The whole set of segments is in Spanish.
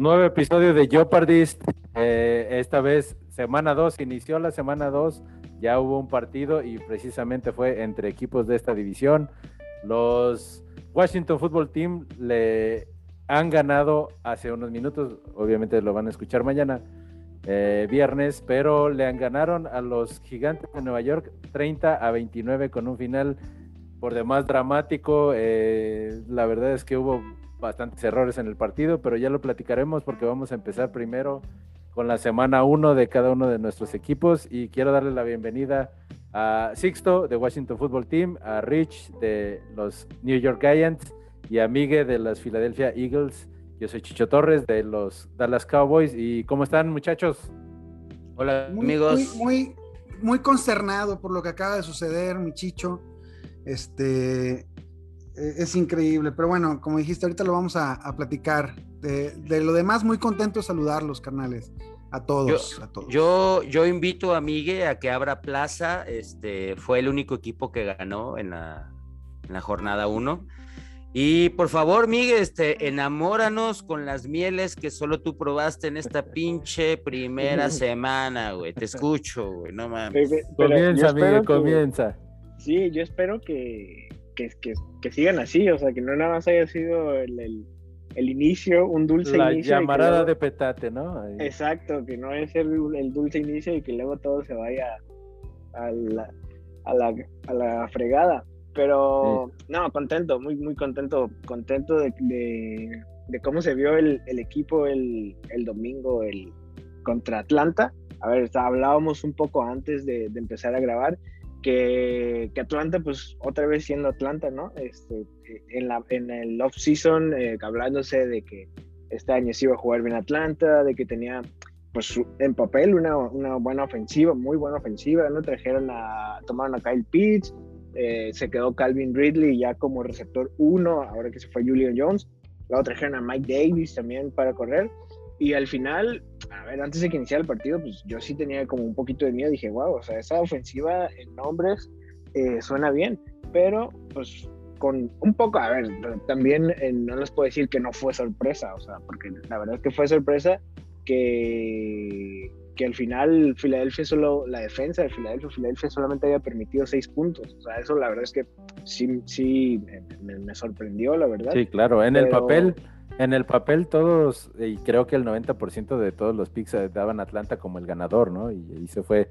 Nuevo episodio de Jeopardist. Eh, esta vez, semana 2, inició la semana 2, ya hubo un partido y precisamente fue entre equipos de esta división. Los Washington Football Team le han ganado hace unos minutos, obviamente lo van a escuchar mañana, eh, viernes, pero le han ganaron a los Gigantes de Nueva York 30 a 29 con un final por demás dramático. Eh, la verdad es que hubo bastantes errores en el partido, pero ya lo platicaremos porque vamos a empezar primero con la semana 1 de cada uno de nuestros equipos y quiero darle la bienvenida a Sixto de Washington Football Team, a Rich de los New York Giants y a Miguel de las Philadelphia Eagles. Yo soy Chicho Torres de los Dallas Cowboys y ¿cómo están muchachos? Hola amigos. Muy, muy, muy consternado por lo que acaba de suceder, mi Chicho. Este, es increíble, pero bueno, como dijiste, ahorita lo vamos a, platicar. De, lo demás, muy contento de saludarlos, carnales. A todos, yo, a todos. Yo, invito a Miguel a que abra plaza. Este fue el único equipo que ganó en la, en la jornada 1. Y por favor, Miguel, este, enamóranos con las mieles que solo tú probaste en esta pinche primera semana, güey. Te escucho, güey, no mames. comienza, Miguel, comienza. Sí, yo espero que, que, sigan así, o sea, que no nada más haya sido el, inicio, un dulce inicio. La llamarada de petate, ¿no? Exacto, que no es el, el, dulce inicio y que luego todo se vaya a la, a la, a la fregada. Pero no, contento, muy, muy contento, contento de, de, cómo se vio el, el equipo el, el, domingo el, contra Atlanta. A ver, hablábamos un poco antes de, de empezar a grabar que, Atlanta, pues otra vez siendo Atlanta, ¿no? Este, en, la, en el off-season, eh, hablándose de que este año se iba a jugar bien Atlanta, de que tenía, pues en papel, una, una buena ofensiva, muy buena ofensiva, ¿no? Trajeron a, tomaron a Kyle Pitts, eh, se quedó Calvin Ridley ya como receptor uno, ahora que se fue Julian Jones, luego trajeron a Mike Davis también para correr, y al final, a ver, antes de que iniciara el partido, pues yo sí tenía como un poquito de miedo. Dije, wow, o sea, esa ofensiva en nombres eh, suena bien, pero pues con un poco, a ver, también eh, no les puedo decir que no fue sorpresa, o sea, porque la verdad es que fue sorpresa que, que al final Filadelfia solo, la defensa de Filadelfia, Filadelfia solamente había permitido seis puntos, o sea, eso la verdad es que sí, sí me, sorprendió, la verdad. Sí, claro, en el papel en el papel todos, y creo que el 90% de todos los picks daban a Atlanta como el ganador, ¿no? Y, ahí se fue,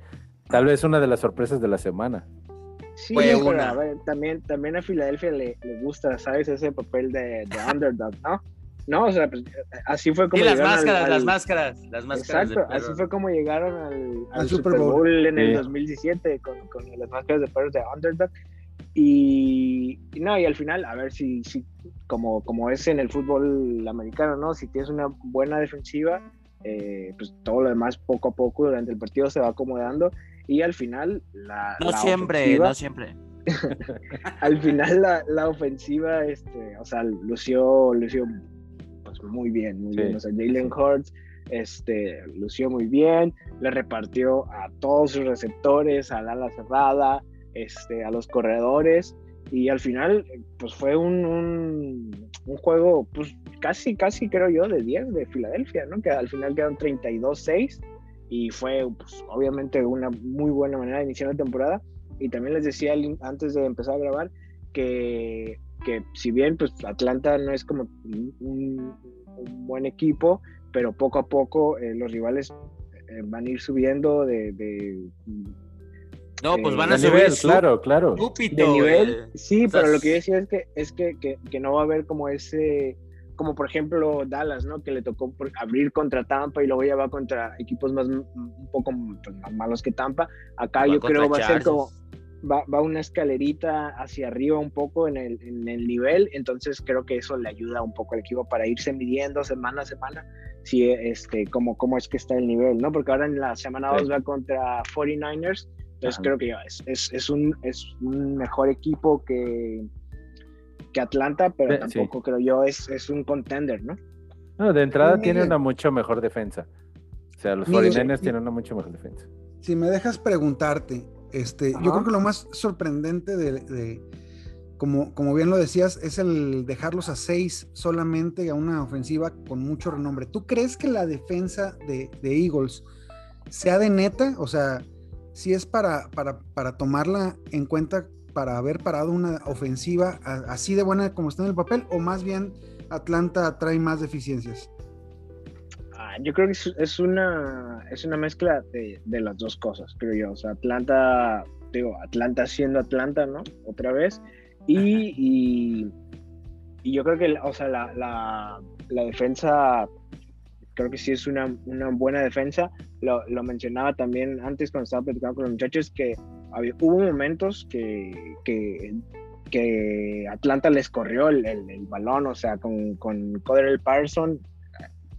tal vez una de las sorpresas de la semana. Sí, pero a ver, también, también a Filadelfia le, gusta, ¿sabes? Ese papel de, underdog, ¿no? No, o sea, pues, así fue como. Y las máscaras, las máscaras, las máscaras. Exacto, así fue como llegaron al, Super, Bowl. en el 2017 con, con, las máscaras de perros de underdog. Y, no, y al final, a ver si, si como, como es en el fútbol americano, ¿no? Si tienes una buena defensiva, eh, pues todo lo demás poco a poco durante el partido se va acomodando y al final la... No siempre, no siempre. al final la, la, ofensiva, este, o sea, lució, lució pues, muy bien, muy bien. O sea, Jalen Hurts este, lució muy bien, le repartió a todos sus receptores, a la ala cerrada, este, a los corredores y al final pues fue un, un, juego pues casi, casi creo yo de 10 de Filadelfia, ¿no? Que al final quedaron 32-6 y fue pues, obviamente una muy buena manera de iniciar la temporada y también les decía antes de empezar a grabar que, que si bien pues Atlanta no es como un, buen equipo, pero poco a poco eh, los rivales eh, van a ir subiendo de no, pues van a subir nivel, claro, claro. de nivel, sí, pero lo que yo decía es que es que, que, no va a haber como ese, como por ejemplo Dallas, ¿no? Que le tocó abrir contra Tampa y luego ya va contra equipos más un poco pues, más malos que Tampa. Acá yo creo va a ser como va, va, una escalerita hacia arriba un poco en el, en el nivel, entonces creo que eso le ayuda un poco al equipo para irse midiendo semana a semana si este cómo, cómo es que está el nivel, ¿no? Porque ahora en la semana 2 va contra 49ers entonces creo que es, es, es, un, es un mejor equipo que, que Atlanta, pero tampoco creo yo es, es un contender, ¿no? No, de entrada tiene una mucho mejor defensa. O sea, los 49 tienen una mucho mejor defensa. Si me dejas preguntarte, este, yo creo que lo más sorprendente de, como, como bien lo decías, es el dejarlos a seis solamente a una ofensiva con mucho renombre. ¿Tú crees que la defensa de, Eagles sea de neta? O sea, si es para, para, para, tomarla en cuenta para haber parado una ofensiva así de buena como está en el papel, o más bien Atlanta trae más deficiencias? Ah, yo creo que es, una, es una mezcla de, de, las dos cosas, creo yo. O sea, Atlanta, digo, Atlanta siendo Atlanta, ¿no? Otra vez. Y, y, yo creo que, o sea, la, la, la, defensa, creo que sí es una, una buena defensa. Lo, lo, mencionaba también antes cuando estaba platicando con los muchachos que había, hubo momentos que, que, que Atlanta les corrió el, el, balón, o sea, con, con Codell Parson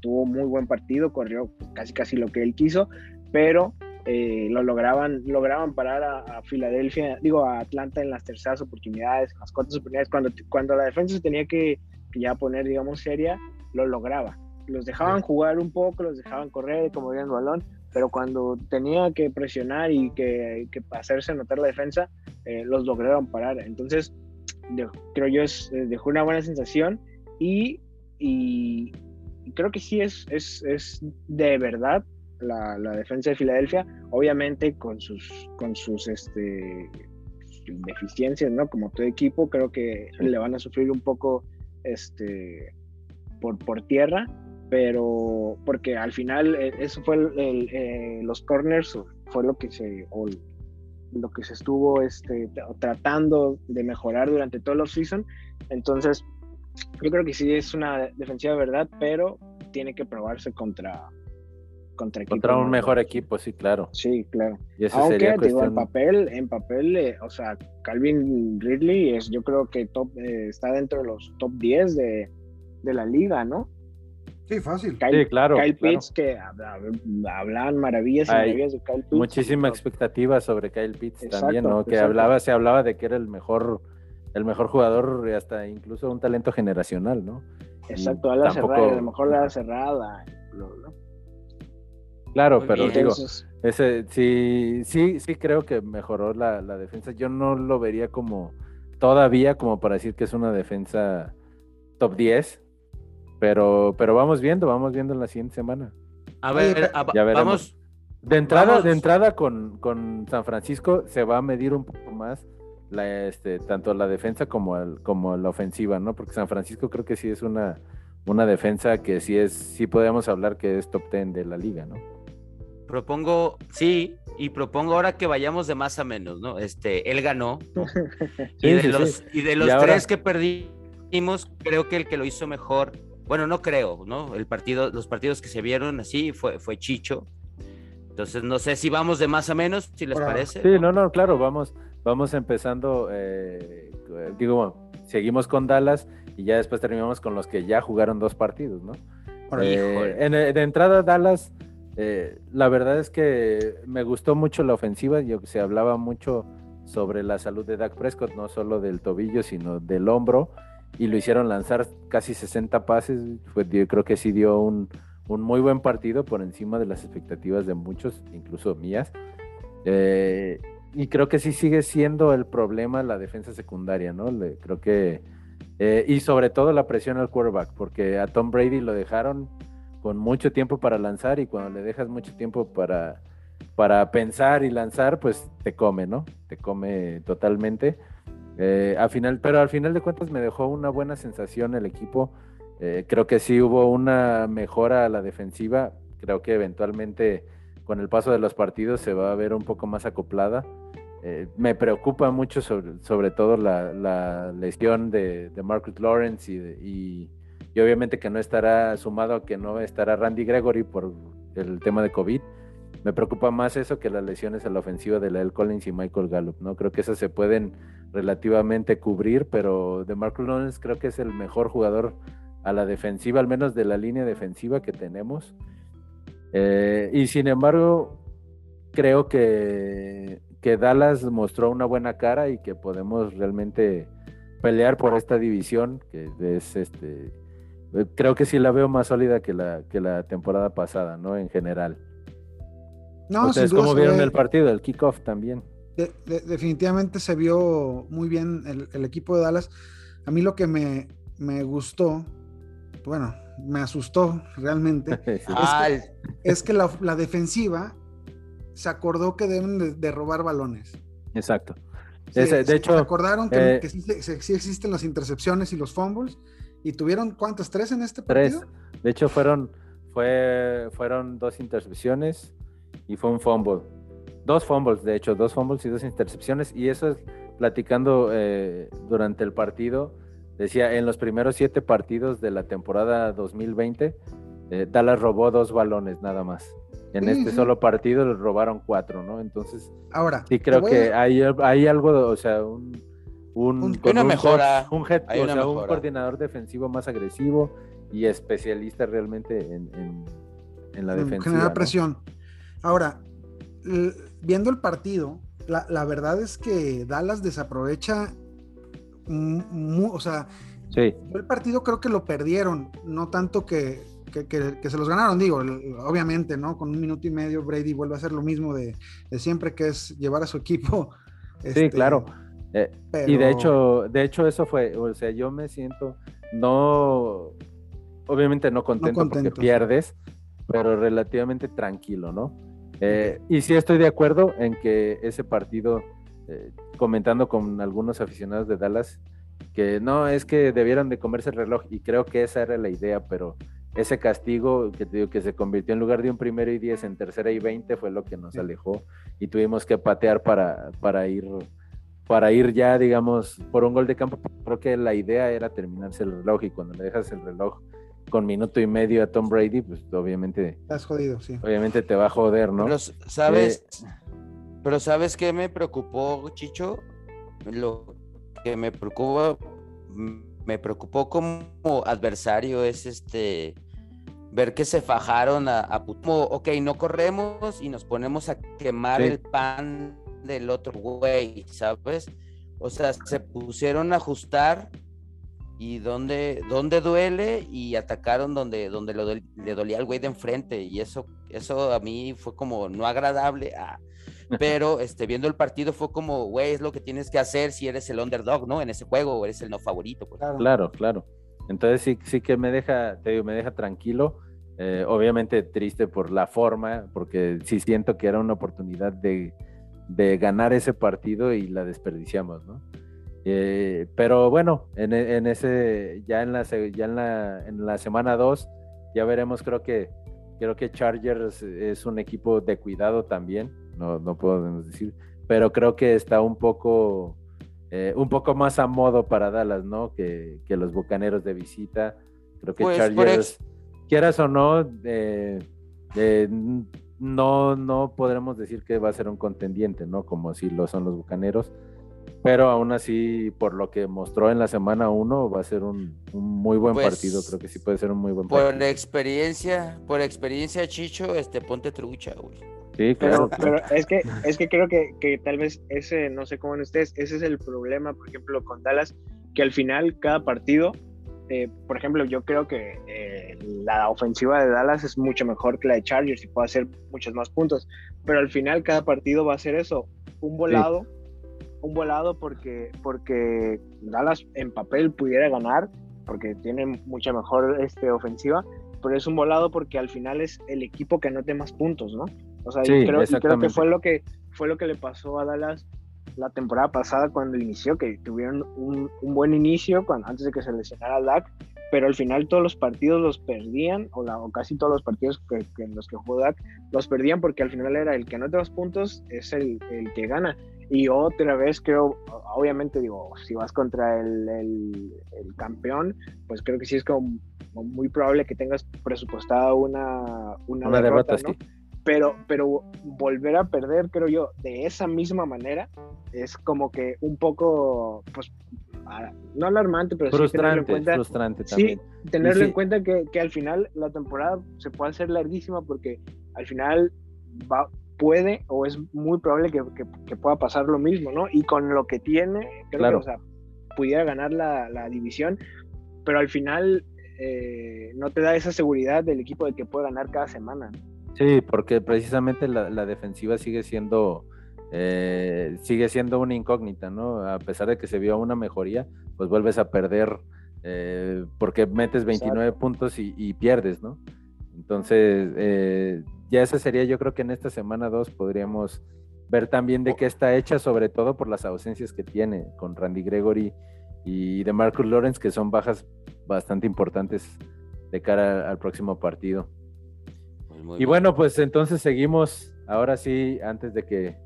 tuvo muy buen partido, corrió casi casi lo que él quiso, pero eh, lo lograban, lograban parar a, Filadelfia, digo a Atlanta en las terceras oportunidades, en las cuartas oportunidades, cuando, cuando la defensa se tenía que, ya poner, digamos, seria, lo lograba. Los dejaban jugar un poco, los dejaban correr, como bien el balón, pero cuando tenía que presionar y que, que hacerse notar la defensa, eh, los lograron parar. Entonces, creo yo es, eh, dejó una buena sensación y, y creo que sí es, es, es de verdad la, la, defensa de Filadelfia, obviamente con sus, con sus este, deficiencias, ¿no? Como todo equipo, creo que le van a sufrir un poco este, por, por tierra, pero porque al final eh, eso fue el, eh, los corners fue lo que se lo que se estuvo este, tratando de mejorar durante todo el season entonces yo creo que sí es una defensiva de verdad pero tiene que probarse contra contra, contra un mejor equipo sí claro. Sí claro. Aunque digo en papel en papel eh, o sea Calvin Ridley es yo creo que top está dentro de los top 10 de, de la liga no Sí, fácil. sí, claro. Kyle Pitts, que hablaban maravillas y maravillas de Kyle Pitts. Muchísima expectativa sobre Kyle Pitts también, ¿no? Que hablaba, se hablaba de que era el mejor, el mejor jugador, hasta incluso un talento generacional, ¿no? Exacto, a la cerrada, a lo mejor la cerrada. Claro, pero digo, ese sí, sí, sí creo que mejoró la, la defensa. Yo no lo vería como todavía como para decir que es una defensa top 10, pero, pero vamos viendo, vamos viendo en la siguiente semana. A ver, ya vamos. De entrada, de entrada con, con, San Francisco se va a medir un poco más la, este, tanto la defensa como, el, como la ofensiva, ¿no? Porque San Francisco creo que sí es una, una defensa que sí es, sí podemos hablar que es top 10 de la liga, ¿no? Propongo, sí, y propongo ahora que vayamos de más a menos, ¿no? Este, él ganó. y, de los, y de los tres que perdimos, creo que el que lo hizo mejor bueno, no creo, ¿no? El partido, los partidos que se vieron así fue, fue Chicho. Entonces, no sé si vamos de más a menos, si les parece. Sí, no, no, claro, vamos, vamos empezando, eh, digo, seguimos con Dallas y ya después terminamos con los que ya jugaron dos partidos, ¿no? Eh, en, de entrada, Dallas, eh, la verdad es que me gustó mucho la ofensiva, yo, se hablaba mucho sobre la salud de Dak Prescott, no solo del tobillo, sino del hombro y lo hicieron lanzar casi 60 pases. yo creo que sí dio un, muy buen partido por encima de las expectativas de muchos, incluso mías. Eh, y creo que sí sigue siendo el problema la defensa secundaria, ¿no? creo que. Eh, y sobre todo la presión al quarterback, porque a Tom Brady lo dejaron con mucho tiempo para lanzar y cuando le dejas mucho tiempo para, para pensar y lanzar, pues te come, ¿no? Te come totalmente. Eh, final, pero al final de cuentas me dejó una buena sensación el equipo. Eh, creo que sí hubo una mejora a la defensiva. Creo que eventualmente con el paso de los partidos se va a ver un poco más acoplada. Eh, me preocupa mucho sobre, sobre todo la, lesión de, Marcus Lawrence y, y, obviamente que no estará sumado a que no estará Randy Gregory por el tema de COVID. Me preocupa más eso que las lesiones a la ofensiva de Lael Collins y Michael Gallup, ¿no? Creo que esas se pueden relativamente cubrir, pero de Marcus Lawrence creo que es el mejor jugador a la defensiva, al menos de la línea defensiva que tenemos. Eh, y sin embargo, creo que, que Dallas mostró una buena cara y que podemos realmente pelear por esta división, que es este, creo que sí la veo más sólida que la, que la temporada pasada, ¿no? En general. No, Ustedes cómo vieron el partido, el kickoff también. Definitivamente se vio muy bien el, equipo de Dallas. A mí lo que me, gustó, bueno, me asustó realmente, es, que, la, defensiva se acordó que deben de, robar balones. Exacto. de hecho, se acordaron que, eh, sí, existen las intercepciones y los fumbles. ¿Y tuvieron cuántas? ¿Tres en este partido? Tres. De hecho, fueron, fue, fueron dos intercepciones y fue un fumble. Dos fumbles, de hecho, dos fumbles y dos intercepciones. Y eso es platicando eh, durante el partido. Decía, en los primeros siete partidos de la temporada 2020, eh, Dallas robó dos balones nada más. En este solo partido le robaron cuatro, ¿no? Entonces, ahora sí creo que hay, hay algo, o sea, un, un, un, una mejora, un, head, o sea, un coordinador defensivo más agresivo y especialista realmente en, en, en la defensa. Generar presión. Ahora, viendo el partido, la, verdad es que Dallas desaprovecha, o sea, el partido creo que lo perdieron, no tanto que, se los ganaron, digo, obviamente, ¿no? Con un minuto y medio Brady vuelve a hacer lo mismo de, siempre, que es llevar a su equipo. sí, este, claro. Eh, y de hecho, de hecho eso fue, o sea, yo me siento no, obviamente no contento, porque pierdes, pero relativamente tranquilo, ¿no? Eh, y sí estoy de acuerdo en que ese partido, eh, comentando con algunos aficionados de Dallas, que no, es que debieron de comerse el reloj y creo que esa era la idea, pero ese castigo que te digo que se convirtió en lugar de un primero y diez en tercera y veinte fue lo que nos alejó y tuvimos que patear para, para ir para ir ya, digamos, por un gol de campo. Creo que la idea era terminarse el reloj y cuando le dejas el reloj con minuto y medio a Tom Brady, pues obviamente. Estás jodido, sí. Obviamente te va a joder, ¿no? Pero, ¿sabes? Eh, pero ¿sabes qué me preocupó, Chicho? Lo que me preocupa, me preocupó como adversario es este ver que se fajaron a, a ok, no corremos y nos ponemos a quemar el pan del otro güey, ¿sabes? O sea, se pusieron a ajustar y donde, donde duele y atacaron donde, donde le dolía al güey de enfrente y eso, eso a mí fue como no agradable, ah, pero este, viendo el partido fue como, güey, es lo que tienes que hacer si eres el underdog, ¿no? En ese juego o eres el no favorito. Pues. Claro, claro. Entonces sí, sí que me deja, te digo, me deja tranquilo. Eh, obviamente triste por la forma, porque sí siento que era una oportunidad de, de ganar ese partido y la desperdiciamos, ¿no? Eh, pero bueno, en, ese, ya en la, ya en la, en la semana 2, ya veremos, creo que, creo que Chargers es un equipo de cuidado también, no, no podemos decir, pero creo que está un poco, eh, un poco más a modo para Dallas, ¿no? Que, los Bucaneros de visita. Creo que pues, Chargers, quieras o no, eh, no, no podremos decir que va a ser un contendiente, ¿no? Como si lo son los Bucaneros pero aún así, por lo que mostró en la semana 1, va a ser un, muy buen pues, partido. Creo que sí puede ser un muy buen partido. Por experiencia, por experiencia, Chicho, este, ponte trucha, güey. Sí, claro. Pero, es que es que creo que, que, tal vez ese, no sé cómo en ustedes, ese es el problema, por ejemplo, con Dallas, que al final cada partido, eh, por ejemplo, yo creo que eh, la ofensiva de Dallas es mucho mejor que la de Chargers y puede hacer muchos más puntos, pero al final cada partido va a ser eso, un volado un volado porque, porque Dallas en papel pudiera ganar, porque tiene mucha mejor este, ofensiva, pero es un volado porque al final es el equipo que anote más puntos, ¿no? O sea, yo creo, creo, que fue lo que fue lo que le pasó a Dallas la temporada pasada cuando inició, que tuvieron un, un buen inicio cuando, antes de que se lesionara Dak, pero al final todos los partidos los perdían, o, la, o casi todos los partidos que, en los que jugó Dak los perdían porque al final era el que anote más puntos es el, el que gana. Y otra vez creo, obviamente digo, si vas contra el, el, campeón, pues creo que sí es como, muy probable que tengas presupuestada una, una, derrota, ¿no? Pero, pero volver a perder, creo yo, de esa misma manera, es como que un poco, pues, no alarmante, pero sí tenerlo en cuenta. Frustrante también. Sí, tenerlo en cuenta que, que, al final la temporada se puede hacer larguísima porque al final va, puede o es muy probable que, pueda pasar lo mismo, ¿no? Y con lo que tiene, creo que, o sea, pudiera ganar la, división, pero al final eh, no te da esa seguridad del equipo de que puede ganar cada semana. Sí, porque precisamente la, defensiva sigue siendo eh, sigue siendo una incógnita, ¿no? A pesar de que se vio una mejoría, pues vuelves a perder eh, porque metes 29 puntos y, pierdes, ¿no? Entonces, eh, ya esa sería, yo creo que en esta semana 2 podríamos ver también de qué está hecha, sobre todo por las ausencias que tiene con Randy Gregory y de Marcus Lawrence, que son bajas bastante importantes de cara al próximo partido. Pues y bueno, pues entonces seguimos, ahora sí, antes de que,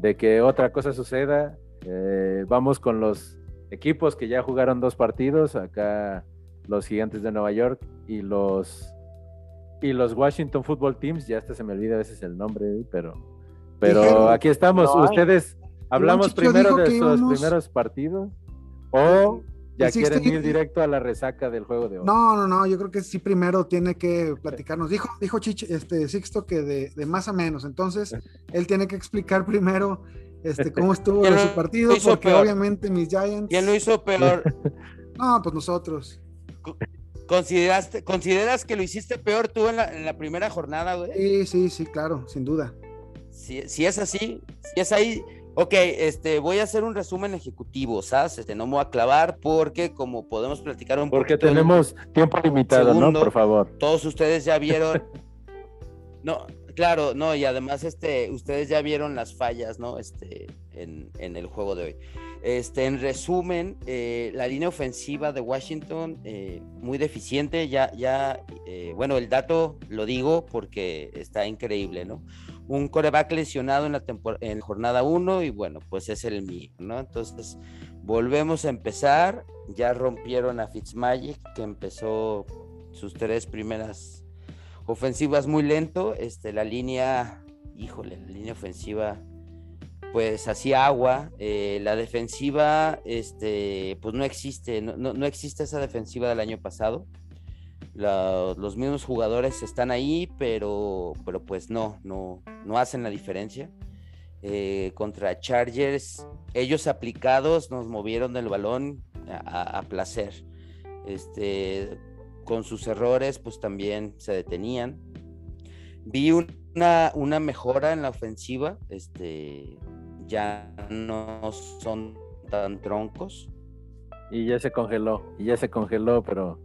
de que otra cosa suceda, eh, vamos con los equipos que ya jugaron dos partidos, acá los Gigantes de Nueva York y los y los Washington Football Teams, ya hasta se me olvida a veces el nombre, pero pero aquí estamos, ustedes hablamos primero de sus primeros partidos o ya quieren ir directo a la resaca del juego de hoy. No, no, no, yo creo que sí primero tiene que platicarnos. Dijo, dijo Chich, este Sixto que de, de más a menos, entonces él tiene que explicar primero este, cómo estuvo su partido, porque obviamente mis Giants. ¿Quién lo hizo peor? no, pues nosotros. ¿Consideraste, ¿Consideras que lo hiciste peor tú en la, primera jornada, güey? Sí, sí, sí, claro, sin duda. Si, es así, si es ahí, ok, este, voy a hacer un resumen ejecutivo, ¿sabes? Este, no me voy a clavar porque como podemos platicar un poco. Porque tenemos tiempo limitado, ¿no? Por favor. Todos ustedes ya vieron. no, Claro, no, y además, este, ustedes ya vieron las fallas, ¿no? Este, en, el juego de hoy. Este, en resumen, eh, la línea ofensiva de Washington, eh, muy deficiente, ya, ya, eh, bueno, el dato lo digo porque está increíble, ¿no? Un coreback lesionado en la, en jornada 1 y bueno, pues es el mío, ¿no? Entonces, volvemos a empezar, ya rompieron a Fitzmagic, que empezó sus tres primeras ofensivas muy lento, este, la línea, híjole, la línea ofensiva pues hacía agua, eh, la defensiva, este, pues no existe, no, no, existe esa defensiva del año pasado. Los mismos jugadores están ahí, pero, pero pues no, no, no hacen la diferencia. Eh, contra Chargers, ellos aplicados nos movieron el balón a, a placer. Este, con sus errores, pues también se detenían. Vi una, una mejora en la ofensiva, este, ya no son tan troncos. Y ya se congeló, y ya se congeló, pero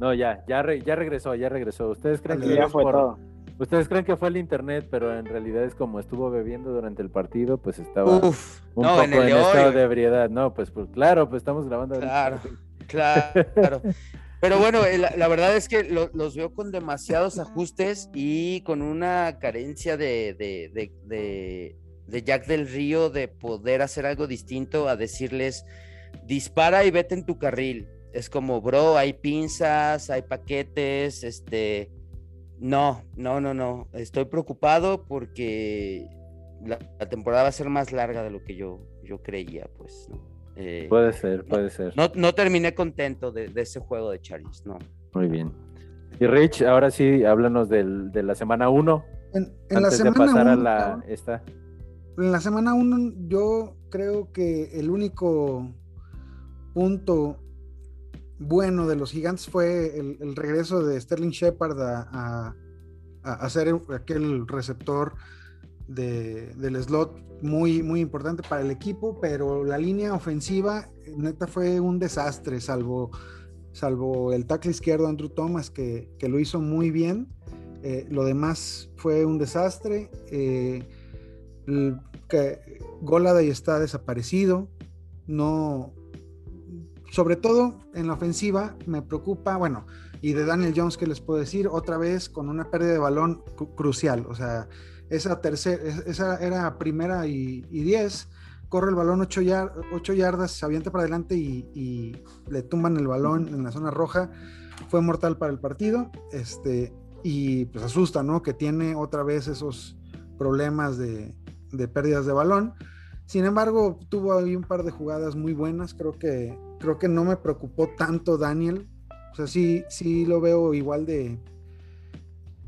no, ya, ya, ya regresó, ya regresó. Ustedes creen que ya fue todo. Ustedes creen que fue el internet, pero en realidad es como estuvo bebiendo durante el partido, pues estaba un poco en, estado de ebriedad. No, pues, pues claro, pues estamos grabando. Claro, claro. Pero bueno, eh, la, verdad es que los veo con demasiados ajustes y con una carencia de, de, Jack del Río de poder hacer algo distinto a decirles, dispara y vete en tu carril. Es como, bro, hay pinzas, hay paquetes, este... No, no, no, no. Estoy preocupado porque la, temporada va a ser más larga de lo que yo, yo creía, pues, ¿no? Eh, puede ser, puede ser. No, terminé contento de, ese juego de Chargers, no. Muy bien. Y Rich, ahora sí, háblanos del, de la semana 1. En, la semana la esta. En la semana 1 yo creo que el único punto bueno de los gigantes fue el, regreso de Sterling Shepard a, ser aquel receptor del slot muy, muy importante para el equipo, pero la línea ofensiva, neta, fue un desastre, salvo, salvo el tackle izquierdo Andrew Thomas, que, lo hizo muy bien. Eh, lo demás fue un desastre. Eh, que Goladay está desaparecido. No, sobre todo en la ofensiva, me preocupa, bueno, y de Daniel Jones, que les puedo decir? Otra vez con una pérdida de balón crucial. O sea, esa tercera, esa era primera y, diez, corre el balón ocho, yardas, se avienta para adelante y, le tumban el balón en la zona roja, fue mortal para el partido, este, y pues asusta, ¿no? Que tiene otra vez esos problemas de, pérdidas de balón. Sin embargo, tuvo ahí un par de jugadas muy buenas, creo que, creo que no me preocupó tanto Daniel, o sea, sí, sí lo veo igual de,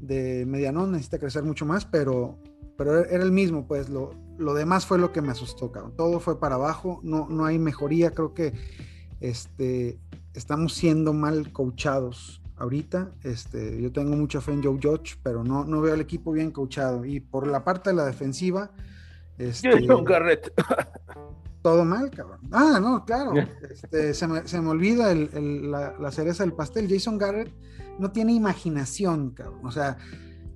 de medianón, necesita crecer mucho más, pero, pero era el mismo, pues lo, lo demás fue lo que me asustó, cabrón. Todo fue para abajo, no, no hay mejoría, creo que este, estamos siendo mal coachados ahorita. Este, yo tengo mucha fe en Joe Judge, pero no, no veo al equipo bien coachado. Y por la parte de la defensiva, Este, Garrett. todo mal, cabrón. Ah, no, claro. Este, se, me, olvida la, cereza del pastel. Jason Garrett no tiene imaginación, cabrón. O sea,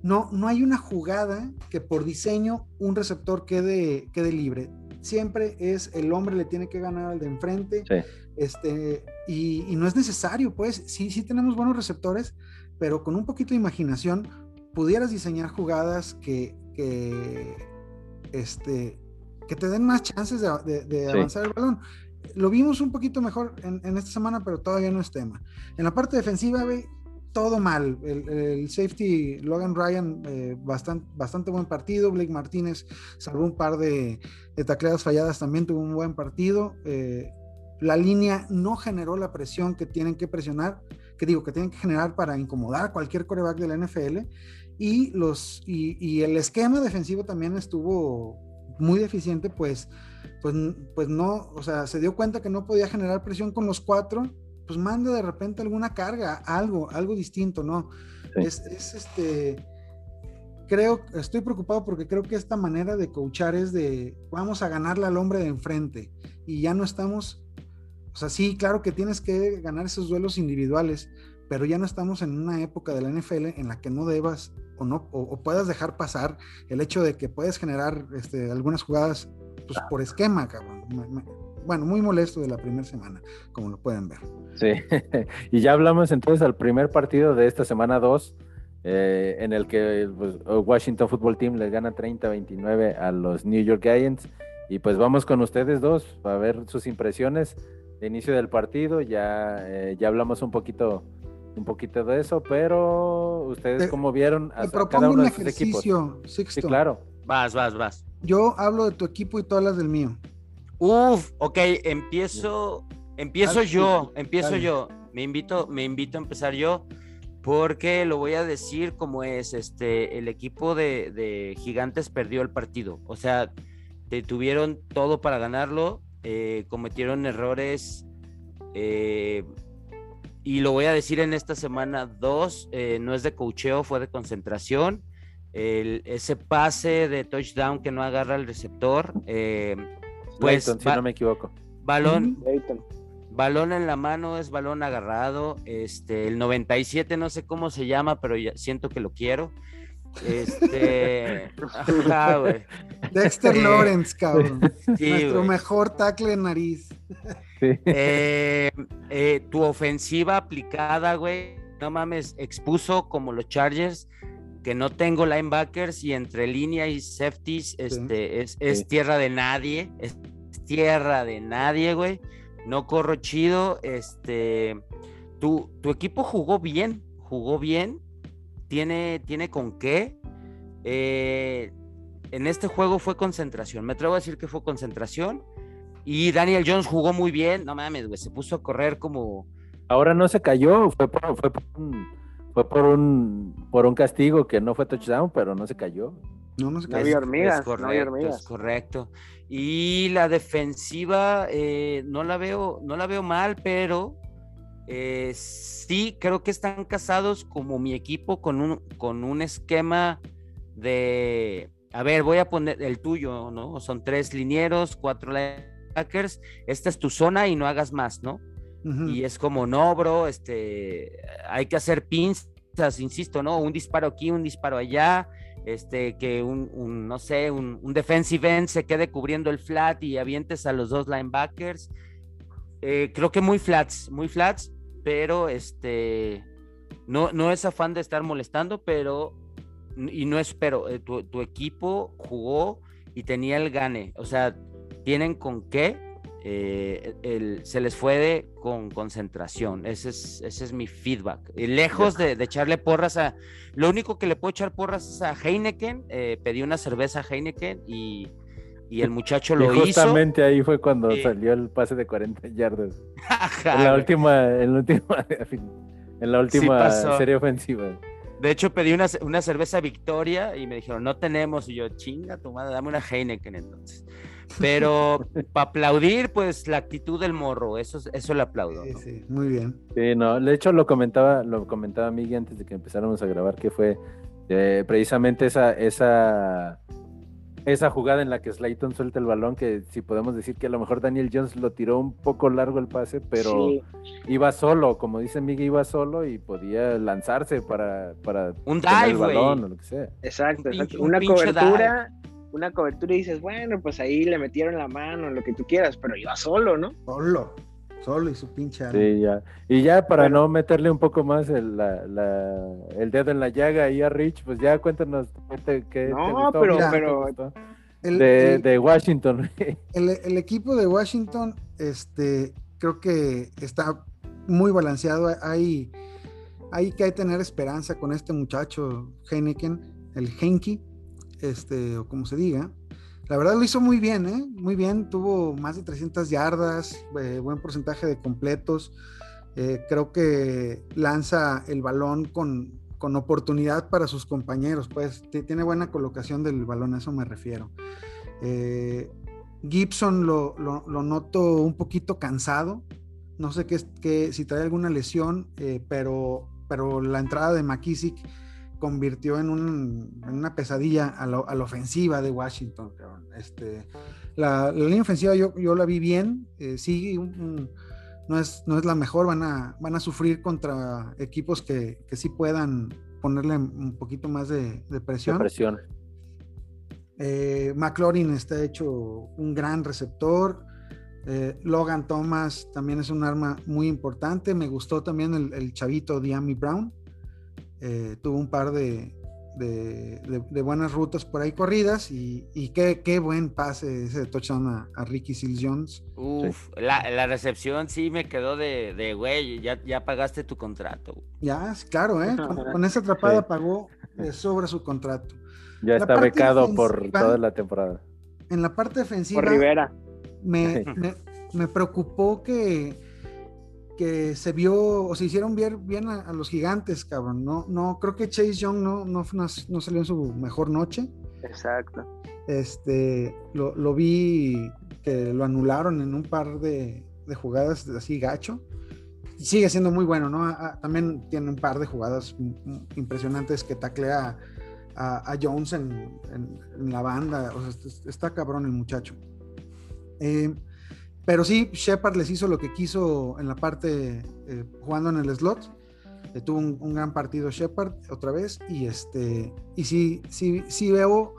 no, no hay una jugada que por diseño un receptor quede, quede libre. Siempre es el hombre le tiene que ganar al de enfrente. Este, y, no es necesario, pues. Sí, sí tenemos buenos receptores, pero con un poquito de imaginación pudieras diseñar jugadas que, que este, que te den más chances de, avanzar el balón. Lo vimos un poquito mejor en, esta semana, pero todavía no es tema. En la parte defensiva, todo mal. El, safety Logan Ryan, eh, bastante, bastante buen partido. Blake Martínez salvó un par de, tacleadas falladas, también tuvo un buen partido. Eh, la línea no generó la presión que tienen que presionar, que digo, que tienen que generar para incomodar a cualquier coreback de la NFL. Y, los, y el esquema defensivo también estuvo muy deficiente, pues, pues, pues no, o sea, se dio cuenta que no podía generar presión con los cuatro, pues manda de repente alguna carga, algo, algo distinto, ¿no? Es, este, creo, estoy preocupado porque creo que esta manera de coachar es de, vamos a ganarle al hombre de enfrente y ya no estamos, o sea, sí, claro que tienes que ganar esos duelos individuales, pero ya no estamos en una época de la NFL en la que no debas o no o, puedas dejar pasar el hecho de que puedes generar este, algunas jugadas pues, por esquema, cabrón. bueno, muy molesto de la primera semana, como lo pueden ver. Sí, y ya hablamos entonces al primer partido de esta semana 2, eh, en el que pues, Washington Football Team les gana 30-29 a los New York Giants. Y pues vamos con ustedes dos para ver sus impresiones de inicio del partido. Ya, eh, ya hablamos un poquito un poquito de eso, pero ustedes cómo vieron a, cada uno de sus equipos. Sí, claro. Vas, vas, vas. Yo hablo de tu equipo y tú hablas del mío. Uf, ok, empiezo, empiezo yo, empiezo yo. Me invito, me invito a empezar yo porque lo voy a decir como es, este, el equipo de, Gigantes perdió el partido, o sea, tuvieron todo para ganarlo, eh, cometieron errores eh, y lo voy a decir en esta semana 2, eh, no es de cocheo, fue de concentración. ese pase de touchdown que no agarra el receptor, eh, pues si no me equivoco. Balón, balón en la mano es balón agarrado. Este, el 97 no sé cómo se llama, pero ya siento que lo quiero. Este, Dexter Lawrence, cabrón. Nuestro mejor tackle de nariz. Eh, eh, tu ofensiva aplicada, güey, no mames, expuso como los Chargers que no tengo linebackers y entre línea y safeties este, es, tierra de nadie, es tierra de nadie, güey. No corro chido, este, tu, tu equipo jugó bien, jugó bien, tiene, tiene con qué. Eh, en este juego fue concentración, me atrevo a decir que fue concentración y Daniel Jones jugó muy bien. No mames, güey, se puso a correr como. Ahora no se cayó, fue por, fue un, fue por un, por un castigo que no fue touchdown, pero no se cayó. No, no se cayó. No había hormigas, correcto, Es correcto. Y la defensiva eh, no la veo, no la veo mal, pero eh, sí creo que están casados como mi equipo con un, con un esquema de. A ver, voy a poner el tuyo, ¿no? Son tres linieros, cuatro esta es tu zona y no hagas más, ¿no? Y es como, no, bro, este, hay que hacer pinzas, insisto, ¿no? Un disparo aquí, un disparo allá, este, que un, no sé, un, defensive end se quede cubriendo el flat y avientes a los dos linebackers. Eh, creo que muy flats, muy flats, pero este, no, no es afán de estar molestando, pero, y no espero, eh, tu, tu equipo jugó y tenía el gane, o sea, tienen con qué, eh, se les fue con concentración. Ese es, ese es mi feedback. Y lejos de, echarle porras a. Lo único que le puedo echar porras es a Heineken. Eh, pedí una cerveza a Heineken y, el muchacho lo hizo. Justamente ahí fue cuando salió el pase de 40 yardas. en la última, en la última, en la última serie ofensiva. De hecho, pedí una, una, cerveza Victoria y me dijeron, no tenemos. Y yo, chinga tu madre, dame una Heineken entonces. Pero para aplaudir, pues la actitud del morro, eso, eso le aplaudo. Sí, sí, muy bien. Sí, no, de hecho lo comentaba, lo comentaba Miguel antes de que empezáramos a grabar, que fue eh, precisamente esa, esa, esa jugada en la que Slayton suelta el balón, que si podemos decir que a lo mejor Daniel Jones lo tiró un poco largo el pase, pero iba solo, como dice Miguel, iba solo y podía lanzarse para, para un dive, el balón o lo que sea. Exacto, una cobertura, una cobertura y dices, bueno, pues ahí le metieron la mano, lo que tú quieras, pero iba solo, ¿no? Solo. Solo y su pinche Sí, ya. Y ya para no meterle un poco más el, el dedo en la llaga ahí a Rich, pues ya cuéntanos qué no, pero, pero de, Washington. El, equipo de Washington, este, creo que está muy balanceado. Hay, hay que tener esperanza con este muchacho, Heineken, el Henki, este, o como se diga. La verdad lo hizo muy bien, ¿eh? Muy bien, tuvo más de 300 yardas, eh, buen porcentaje de completos. Eh, creo que lanza el balón con, oportunidad para sus compañeros, pues tiene buena colocación del balón, a eso me refiero. Gibson lo, noto un poquito cansado, no sé qué, si trae alguna lesión, pero, pero la entrada de McKissick convirtió en, una pesadilla a, la ofensiva de Washington. Este, la, línea ofensiva yo, la vi bien, eh, sí, no, es, no es la mejor, van a, van a sufrir contra equipos que, que sí puedan ponerle un poquito más de, presión. presión. Eh, McLaurin está hecho un gran receptor. Eh, Logan Thomas también es un arma muy importante. Me gustó también el, el chavito Diami Brown. Eh, tuvo un par de, de, buenas rutas por ahí corridas y, qué, qué, buen pase ese touchdown a, a Ricky Seals Jones. Uf, la, recepción sí me quedó de, güey, ya, ya pagaste tu contrato. Ya, claro, ¿eh? con, esa atrapada pagó sobre su contrato. Ya está becado por toda la temporada. En la parte defensiva. Por Rivera. me, me preocupó que que se vio o se hicieron bien, bien a, los gigantes, cabrón. No, no, creo que Chase Young no, no, no salió en su mejor noche. Exacto. Este, lo, lo, vi que lo anularon en un par de, de, jugadas así gacho. Sigue siendo muy bueno, ¿no? también tiene un par de jugadas impresionantes que taclea a, a Jones en, en, la banda. O sea, está, está cabrón el muchacho. Eh, pero sí, Shepard les hizo lo que quiso en la parte eh, jugando en el slot. Tuvo un, gran partido Shepard otra vez. Y este. Y sí, sí, sí veo.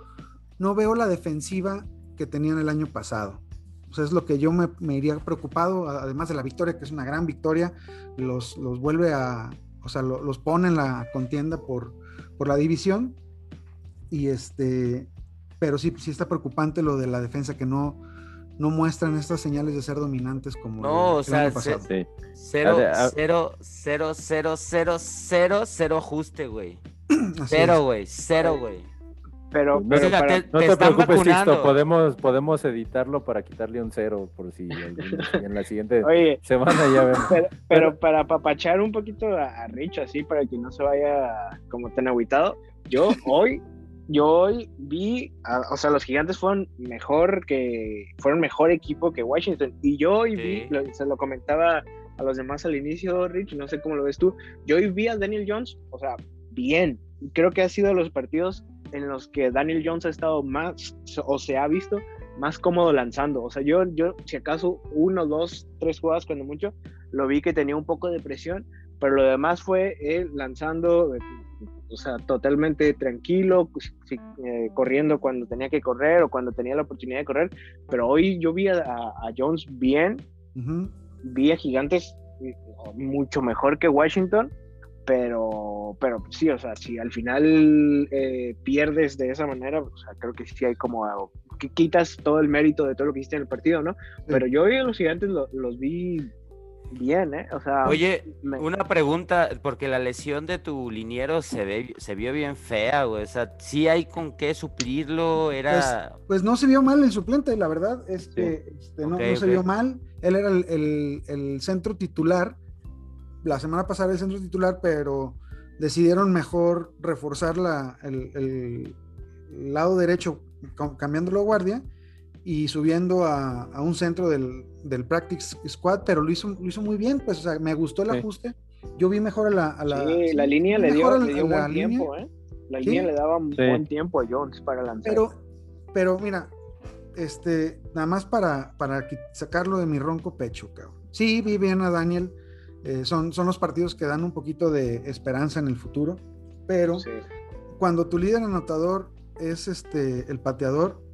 No veo la defensiva que tenían el año pasado. O sea, es lo que yo me, iría preocupado, además de la victoria, que es una gran victoria, los, los vuelve a, o sea, los pone en la contienda por, por la división. Y este, pero sí, sí está preocupante lo de la defensa que no, no muestran estas señales de ser dominantes como no, o sea, Cero, cero, cero, cero, cero, cero, cero ajuste, güey. Cero, güey, cero, güey. Pero, no, te, preocupes, Sisto, podemos, podemos editarlo para quitarle un cero por si en la siguiente semana ya vemos. Pero, para papachar un poquito a, a Rich, así, para que no se vaya como tan aguitado, yo hoy yo hoy vi, o sea, los gigantes fueron mejor que, fueron mejor equipo que Washington. Y yo hoy vi, se lo comentaba a los demás al inicio, Rich, no sé cómo lo ves tú. Yo hoy vi a Daniel Jones, o sea, bien. Creo que ha sido los partidos en los que Daniel Jones ha estado más, o se ha visto más cómodo lanzando. O sea, yo, yo si acaso uno, dos, tres jugadas cuando mucho, lo vi que tenía un poco de presión, pero lo demás fue él lanzando o sea, totalmente tranquilo, pues, eh, corriendo cuando tenía que correr o cuando tenía la oportunidad de correr, pero hoy yo vi a, Jones bien, vi a Gigantes eh, mucho mejor que Washington, pero, pero sí, o sea, si al final eh, pierdes de esa manera, o sea, creo que sí hay como que quitas todo el mérito de todo lo que hiciste en el partido, ¿no? Pero yo hoy a los gigantes los vi bien, ¿eh? O sea. Oye, una pregunta, porque la lesión de tu liniero se ve, se vio bien fea, güey. O sea, sí hay con qué suplirlo, era. Pues, pues no se vio mal el suplente, la verdad. Este, este no, se vio mal. Él era el, centro titular. La semana pasada el centro titular, pero decidieron mejor reforzar la, el, el lado derecho cambiándolo a guardia y subiendo a, un centro del, del, Practice Squad, pero lo hizo, lo hizo muy bien, pues, o sea, me gustó el ajuste. Yo vi mejor a la... sí, la línea le dio, le dio buen tiempo, ¿eh? La línea le daba un buen tiempo a Jones para lanzar. Pero pero mira, este, nada más para, para sacarlo de mi ronco pecho, cabrón. Sí, vi bien a Daniel. Eh, son, son los partidos que dan un poquito de esperanza en el futuro, pero cuando tu líder anotador es este, el pateador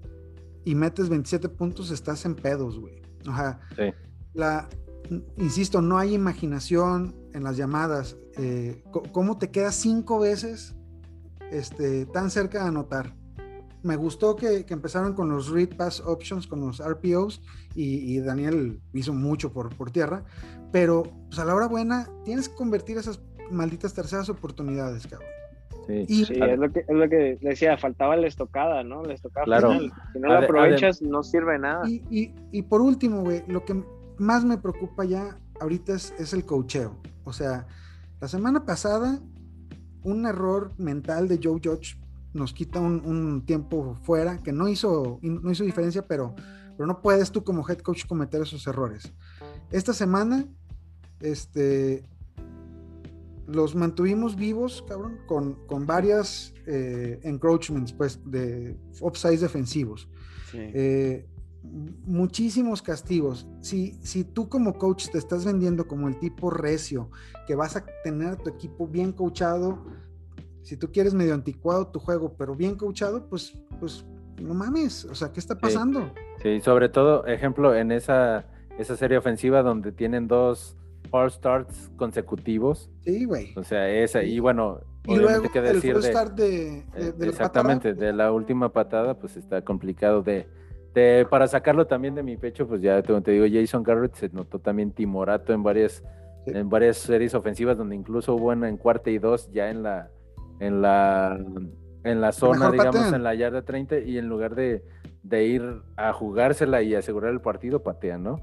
y metes 27 puntos, estás en pedos, güey. O sea, la, insisto, no hay imaginación en las llamadas. Eh, ¿Cómo te quedas cinco veces este, tan cerca de anotar? Me gustó que, empezaron con los read pass options, con los RPOs, y, Daniel hizo mucho por, por tierra, pero pues, a la hora buena tienes que convertir esas malditas terceras oportunidades, cabrón. Sí, es, lo que, es lo que decía, faltaba la estocada, ¿no? La estocada claro. Si no la aprovechas, no sirve nada. Y, y, y por último, güey, lo que más me preocupa ya ahorita es, el cocheo. O sea, la semana pasada, un error mental de Joe Judge nos quita un, tiempo fuera que no hizo, no hizo diferencia, pero, pero no puedes tú como head coach cometer esos errores. Esta semana, este, los mantuvimos vivos, cabrón, con, con varias eh, encroachments, pues, de offsides defensivos. Eh, muchísimos castigos. Si, si tú como coach te estás vendiendo como el tipo recio, que vas a tener a tu equipo bien coachado, si tú quieres medio anticuado tu juego, pero bien coachado, pues, pues no mames, o sea, ¿qué está pasando? Sí, sobre todo, ejemplo, en esa, esa serie ofensiva donde tienen dos false starts consecutivos. Sí, güey. O sea, esa, y bueno, y luego que decir el start de, eh, exactamente, de la última patada, pues está complicado de para sacarlo también de mi pecho, pues ya te, te, digo, Jason Garrett se notó también timorato en varias, en varias series ofensivas, donde incluso hubo una en cuarta y dos ya en la, en la, en la zona, digamos, en la yarda 30, y en lugar de, ir a jugársela y asegurar el partido, patean, ¿no?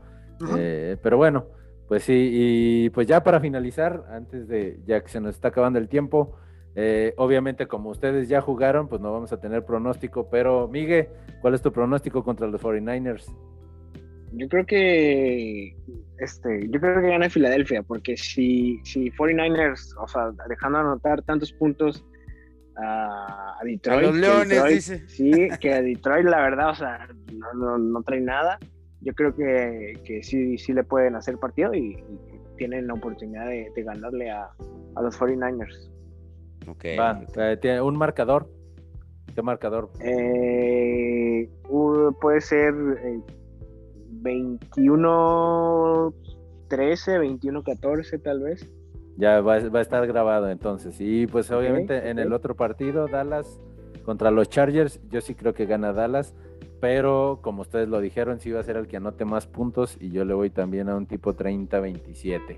Eh, pero bueno, pues sí, y pues ya para finalizar, antes de, ya que se nos está acabando el tiempo, eh, obviamente, como ustedes ya jugaron, pues no vamos a tener pronóstico, pero Miguel, ¿cuál es tu pronóstico contra los 49ers? Yo creo que este, yo creo que gana Filadelfia, porque si, si 49ers, o sea, dejando anotar tantos puntos a, Detroit. los Leones, dice. Sí, que a Detroit, la verdad, o sea, no, no, trae nada. Yo creo que, que, sí, sí le pueden hacer partido y, tienen la oportunidad de, ganarle a, a los 49ers. Ok. Va, eh, ¿tiene un marcador? ¿Qué marcador? Eh, puede ser 21 13, 21 14 tal vez. Ya va, a estar grabado entonces. Y pues obviamente en el otro partido, Dallas contra los Chargers, yo sí creo que gana Dallas, pero como ustedes lo dijeron, sí va a ser el que anote más puntos y yo le voy también a un tipo 30-27.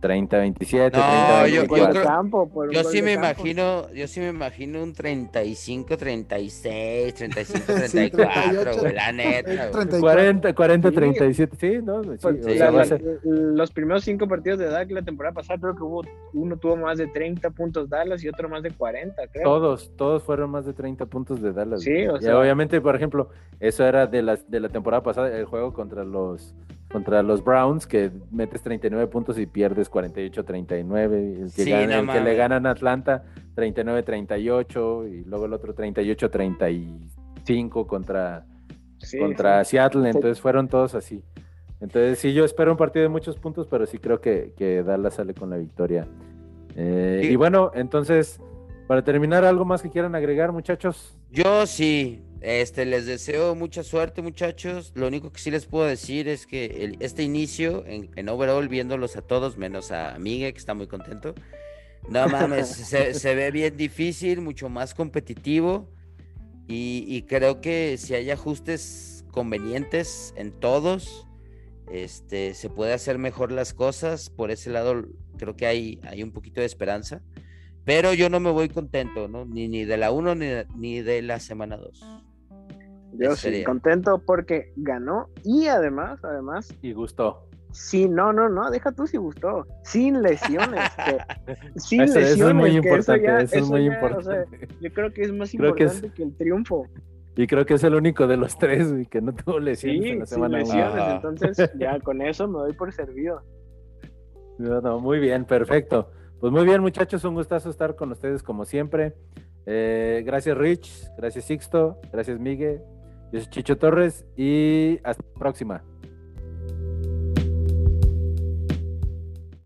30, 27, no, yo, yo, yo sí me imagino, yo sí me imagino un 35, 36, 35, 34, güey, la neta. 40, 40, 37, sí, no, sí, pues, o sea, la, los primeros cinco partidos de Dallas la temporada pasada creo que hubo uno tuvo más de 30 puntos Dallas y otro más de 40, creo. Todos, todos fueron más de 30 puntos de Dallas. Sí, o sea, y obviamente, por ejemplo, eso era de la, de la temporada pasada, el juego contra los contra los Browns, que metes 39 puntos y pierdes 48-39. El, que, el que le ganan a Atlanta, 39-38, y luego el otro 38-35 contra, contra Seattle. Entonces fueron todos así. Entonces sí, yo espero un partido de muchos puntos, pero sí creo que, que Dallas sale con la victoria. Eh, y bueno, entonces, para terminar, ¿algo más que quieran agregar, muchachos? Yo sí, este, les deseo mucha suerte, muchachos. Lo único que sí les puedo decir es que este inicio, en, overall, viéndolos a todos, menos a Miguel, que está muy contento. No mames, se, ve bien difícil, mucho más competitivo. Y, creo que si hay ajustes convenientes en todos, este, se puede hacer mejor las cosas. Por ese lado, creo que hay, hay un poquito de esperanza. Pero yo no me voy contento, ¿no? Ni, ni de la 1 ni, ni, de la semana 2. Yo sí, contento porque ganó y además, además. Y gustó. Sí, no, no, no, deja tú si gustó. Sin lesiones. sin lesiones. Eso es muy importante. Eso, es muy importante. yo creo que es más importante que, el triunfo. Y creo que es el único de los tres que no tuvo lesiones en la semana sin lesiones, entonces ya con eso me doy por servido. No, muy bien, perfecto. Pues muy bien, muchachos, un gustazo estar con ustedes como siempre. Eh, gracias, Rich. Gracias, Sixto. Gracias, Miguel. Yo soy Chicho Torres y hasta la próxima.